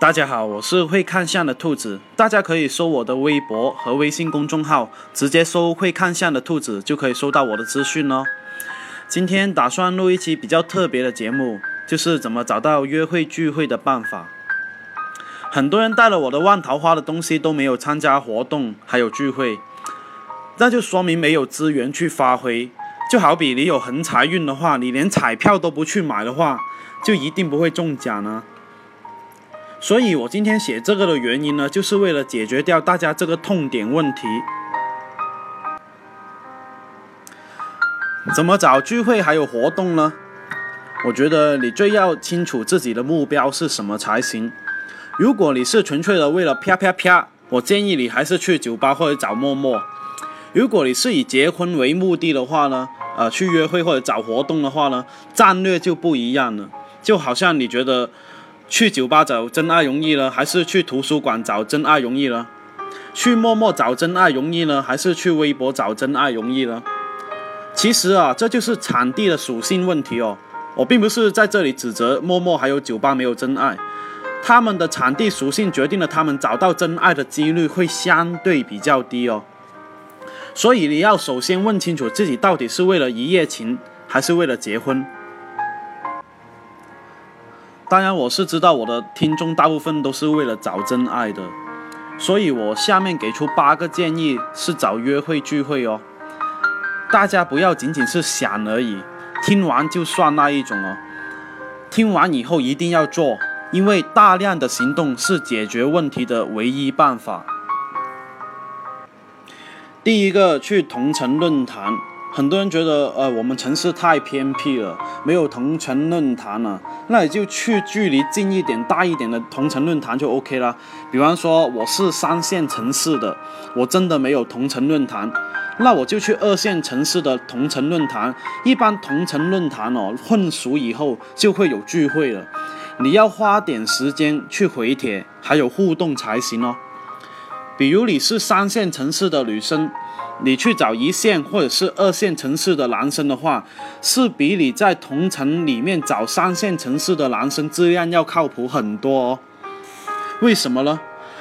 大家好，我是会看相的兔子，大家可以搜我的微博和微信公众号，直接搜“会看相的兔子”就可以收到我的资讯哦。今天打算录一期比较特别的节目，就是怎么找到约会聚会的办法。很多人带了我的万桃花的东西都没有参加活动，还有聚会，那就说明没有资源去发挥。就好比你有横财运的话，你连彩票都不去买的话，就一定不会中奖呢。所以我今天写这个的原因呢，就是为了解决掉大家这个痛点问题。怎么找聚会还有活动呢？我觉得你最要清楚自己的目标是什么才行。如果你是纯粹的为了啪啪啪，我建议你还是去酒吧或者找陌陌。如果你是以结婚为目的的话呢，呃，去约会或者找活动的话呢，战略就不一样了。就好像你觉得去酒吧找真爱容易呢，还是去图书馆找真爱容易呢？去陌陌找真爱容易呢，还是去微博找真爱容易呢？其实啊，这就是场地的属性问题哦。我并不是在这里指责陌陌还有酒吧没有真爱。他们的场地属性决定了他们找到真爱的几率会相对比较低哦，所以你要首先问清楚自己到底是为了一夜情还是为了结婚。当然，我是知道我的听众大部分都是为了找真爱的，所以我下面给出八个建议是找约会聚会哦。大家不要仅仅是想而已，听完就算那一种哦，听完以后一定要做。因为大量的行动是解决问题的唯一办法。第一个，去同城论坛。很多人觉得，呃，我们城市太偏僻了，没有同城论坛了，那你就去距离近一点、大一点的同城论坛就 OK 了。比方说，我是三线城市的，我真的没有同城论坛，那我就去二线城市的同城论坛。一般同城论坛哦，混熟以后就会有聚会了。你要花点时间去回帖，还有互动才行哦。比如你是三线城市的女生，你去找一线或者是二线城市的男生的话，是比你在同城里面找三线城市的男生质量要靠谱很多哦。为什么呢？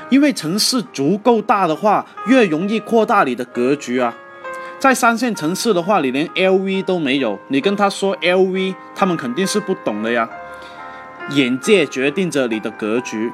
因为城市足够大的话，越容易扩大你的格局啊。在三线城市的话，你连 LV 都没有，你跟他说 LV，他们肯定是不懂的呀。眼界决定着你的格局。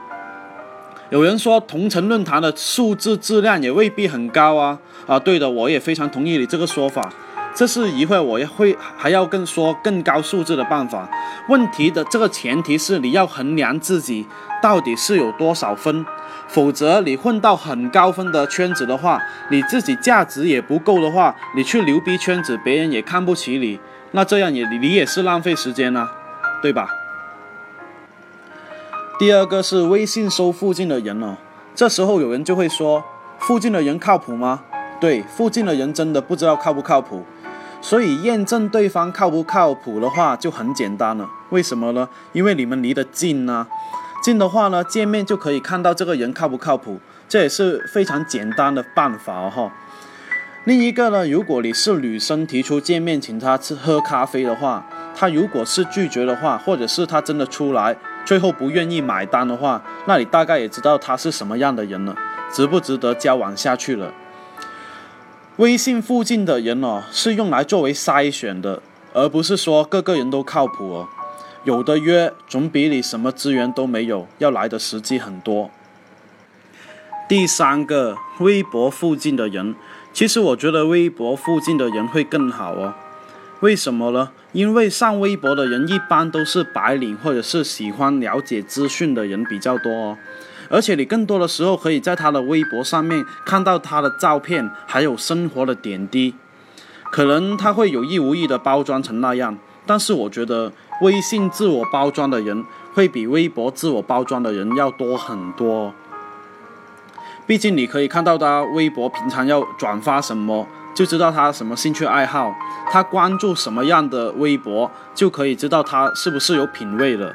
有人说同城论坛的数字质量也未必很高啊啊，对的，我也非常同意你这个说法。这是一会我会还要更说更高数字的办法。问题的这个前提是你要衡量自己到底是有多少分，否则你混到很高分的圈子的话，你自己价值也不够的话，你去牛逼圈子，别人也看不起你，那这样也你也是浪费时间啊，对吧？第二个是微信搜附近的人哦，这时候有人就会说，附近的人靠谱吗？对，附近的人真的不知道靠不靠谱，所以验证对方靠不靠谱的话就很简单了。为什么呢？因为你们离得近呢，近的话呢，见面就可以看到这个人靠不靠谱，这也是非常简单的办法哦哈。另一个呢，如果你是女生提出见面请他吃喝咖啡的话，他如果是拒绝的话，或者是他真的出来。最后不愿意买单的话，那你大概也知道他是什么样的人了，值不值得交往下去了？微信附近的人哦，是用来作为筛选的，而不是说个个人都靠谱哦。有的约总比你什么资源都没有要来的实际很多。第三个，微博附近的人，其实我觉得微博附近的人会更好哦。为什么呢？因为上微博的人一般都是白领，或者是喜欢了解资讯的人比较多哦。而且你更多的时候可以在他的微博上面看到他的照片，还有生活的点滴。可能他会有意无意的包装成那样，但是我觉得微信自我包装的人会比微博自我包装的人要多很多。毕竟你可以看到他微博平常要转发什么。就知道他什么兴趣爱好，他关注什么样的微博，就可以知道他是不是有品位了。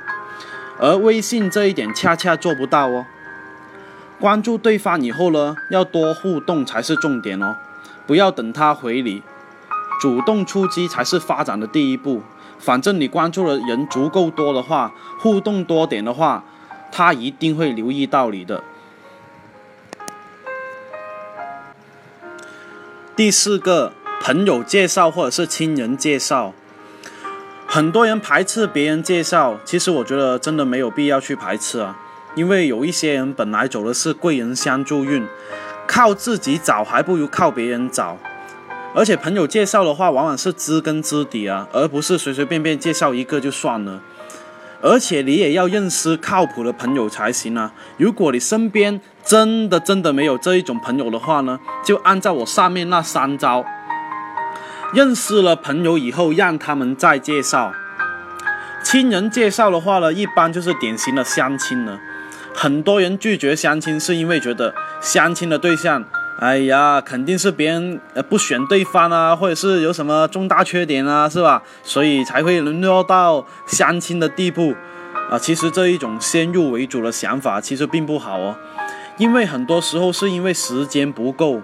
而微信这一点恰恰做不到哦。关注对方以后呢，要多互动才是重点哦，不要等他回你，主动出击才是发展的第一步。反正你关注的人足够多的话，互动多点的话，他一定会留意到你的。第四个，朋友介绍或者是亲人介绍，很多人排斥别人介绍，其实我觉得真的没有必要去排斥啊，因为有一些人本来走的是贵人相助运，靠自己找还不如靠别人找。而且朋友介绍的话，往往是知根知底啊，而不是随随便便介绍一个就算了。而且你也要认识靠谱的朋友才行啊。如果你身边真的真的没有这一种朋友的话呢，就按照我上面那三招，认识了朋友以后，让他们再介绍。亲人介绍的话呢，一般就是典型的相亲了。很多人拒绝相亲，是因为觉得相亲的对象。哎呀，肯定是别人呃不选对方啊，或者是有什么重大缺点啊，是吧？所以才会沦落到相亲的地步啊。其实这一种先入为主的想法其实并不好哦，因为很多时候是因为时间不够，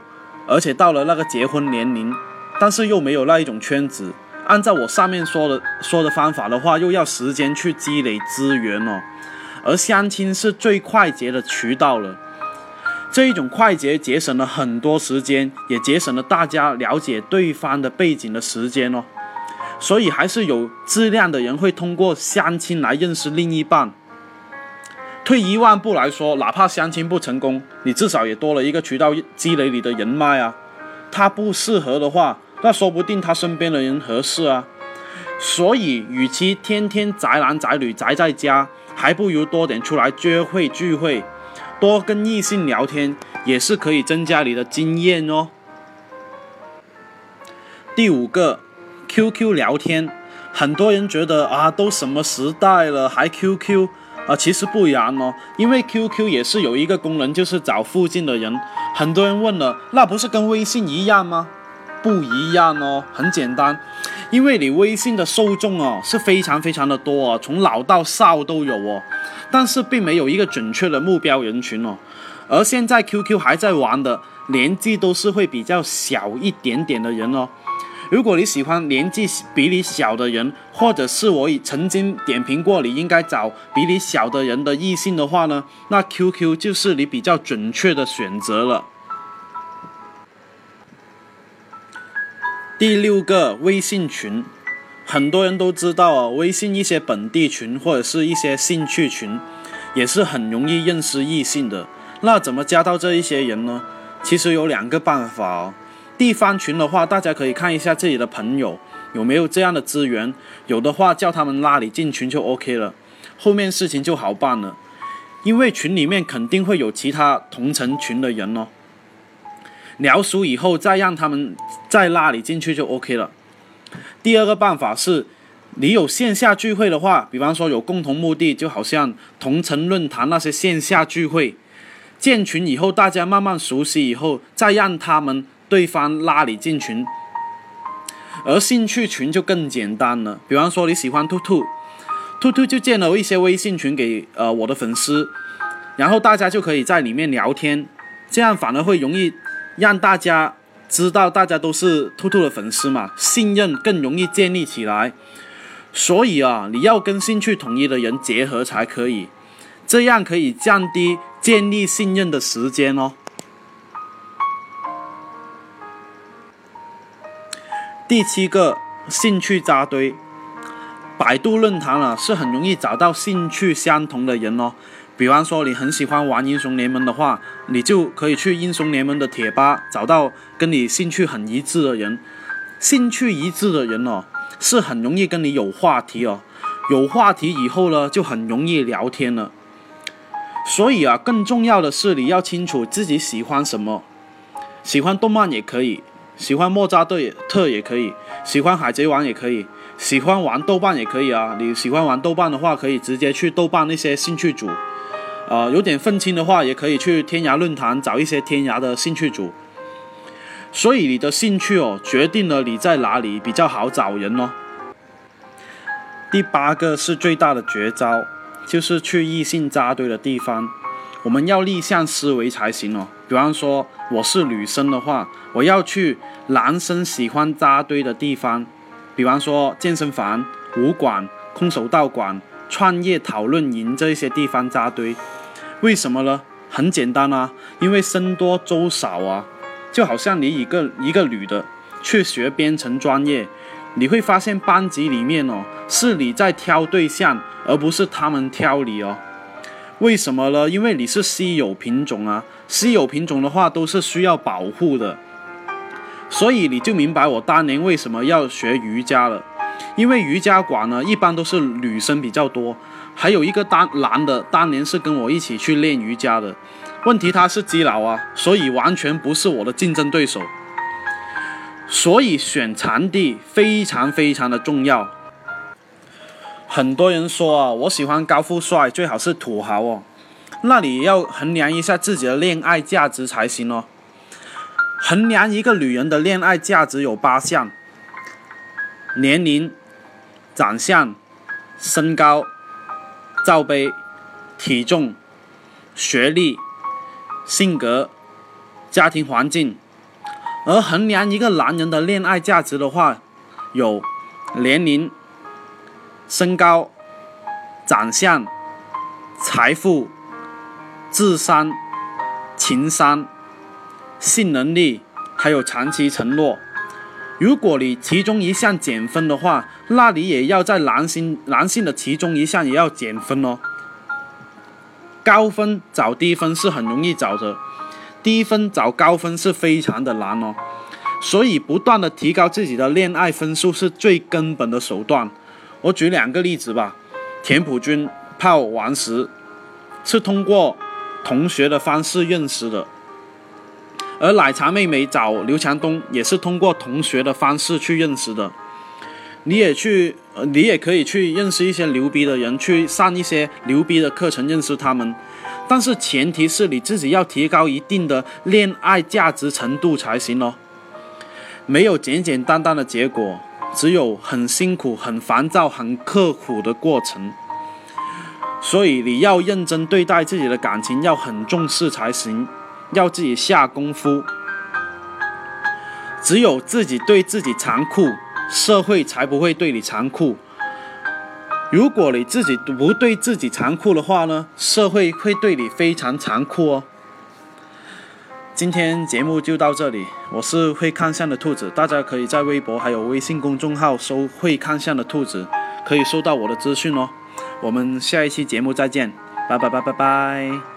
而且到了那个结婚年龄，但是又没有那一种圈子。按照我上面说的说的方法的话，又要时间去积累资源哦，而相亲是最快捷的渠道了。这一种快捷节省了很多时间，也节省了大家了解对方的背景的时间哦。所以还是有质量的人会通过相亲来认识另一半。退一万步来说，哪怕相亲不成功，你至少也多了一个渠道积累你的人脉啊。他不适合的话，那说不定他身边的人合适啊。所以，与其天天宅男宅女宅在家，还不如多点出来约会聚会。多跟异性聊天也是可以增加你的经验哦。第五个，QQ 聊天，很多人觉得啊，都什么时代了还 QQ 啊？其实不然哦，因为 QQ 也是有一个功能，就是找附近的人。很多人问了，那不是跟微信一样吗？不一样哦，很简单，因为你微信的受众哦是非常非常的多哦，从老到少都有哦。但是并没有一个准确的目标人群哦，而现在 QQ 还在玩的年纪都是会比较小一点点的人哦。如果你喜欢年纪比你小的人，或者是我曾经点评过你应该找比你小的人的异性的话呢，那 QQ 就是你比较准确的选择了。第六个微信群。很多人都知道啊，微信一些本地群或者是一些兴趣群，也是很容易认识异性的。那怎么加到这一些人呢？其实有两个办法哦。地方群的话，大家可以看一下自己的朋友有没有这样的资源，有的话叫他们拉你进群就 OK 了，后面事情就好办了。因为群里面肯定会有其他同城群的人哦，聊熟以后再让他们再拉你进去就 OK 了。第二个办法是，你有线下聚会的话，比方说有共同目的，就好像同城论坛那些线下聚会，建群以后大家慢慢熟悉以后，再让他们对方拉你进群。而兴趣群就更简单了，比方说你喜欢兔兔，兔兔就建了一些微信群给呃我的粉丝，然后大家就可以在里面聊天，这样反而会容易让大家。知道大家都是兔兔的粉丝嘛，信任更容易建立起来。所以啊，你要跟兴趣统一的人结合才可以，这样可以降低建立信任的时间哦。第七个，兴趣扎堆，百度论坛啊是很容易找到兴趣相同的人哦。比方说，你很喜欢玩英雄联盟的话，你就可以去英雄联盟的贴吧找到跟你兴趣很一致的人。兴趣一致的人哦，是很容易跟你有话题哦。有话题以后呢，就很容易聊天了。所以啊，更重要的是你要清楚自己喜欢什么。喜欢动漫也可以，喜欢莫扎特也特也可以，喜欢海贼王也可以，喜欢玩豆瓣也可以啊。你喜欢玩豆瓣的话，可以直接去豆瓣那些兴趣组。呃，有点愤青的话，也可以去天涯论坛找一些天涯的兴趣组。所以你的兴趣哦，决定了你在哪里比较好找人哦。第八个是最大的绝招，就是去异性扎堆的地方，我们要逆向思维才行哦。比方说，我是女生的话，我要去男生喜欢扎堆的地方，比方说健身房、武馆、空手道馆、创业讨论营这些地方扎堆。为什么呢？很简单啊，因为僧多粥少啊。就好像你一个一个女的去学编程专业，你会发现班级里面哦，是你在挑对象，而不是他们挑你哦。为什么呢？因为你是稀有品种啊，稀有品种的话都是需要保护的。所以你就明白我当年为什么要学瑜伽了，因为瑜伽馆呢一般都是女生比较多，还有一个当男的当年是跟我一起去练瑜伽的，问题他是基佬啊，所以完全不是我的竞争对手。所以选场地非常非常的重要。很多人说啊，我喜欢高富帅，最好是土豪哦，那你要衡量一下自己的恋爱价值才行哦。衡量一个女人的恋爱价值有八项：年龄、长相、身高、罩杯、体重、学历、性格、家庭环境。而衡量一个男人的恋爱价值的话，有年龄、身高、长相、财富、智商、情商。性能力，还有长期承诺。如果你其中一项减分的话，那你也要在男性男性的其中一项也要减分哦。高分找低分是很容易找的，低分找高分是非常的难哦。所以不断的提高自己的恋爱分数是最根本的手段。我举两个例子吧。田朴珺泡王石是通过同学的方式认识的。而奶茶妹妹找刘强东也是通过同学的方式去认识的。你也去，你也可以去认识一些牛逼的人，去上一些牛逼的课程，认识他们。但是前提是你自己要提高一定的恋爱价值程度才行哦。没有简简单单的结果，只有很辛苦、很烦躁、很刻苦的过程。所以你要认真对待自己的感情，要很重视才行。要自己下功夫，只有自己对自己残酷，社会才不会对你残酷。如果你自己不对自己残酷的话呢，社会会对你非常残酷哦。今天节目就到这里，我是会看相的兔子，大家可以在微博还有微信公众号搜“会看相的兔子”，可以收到我的资讯哦。我们下一期节目再见，拜拜拜拜拜。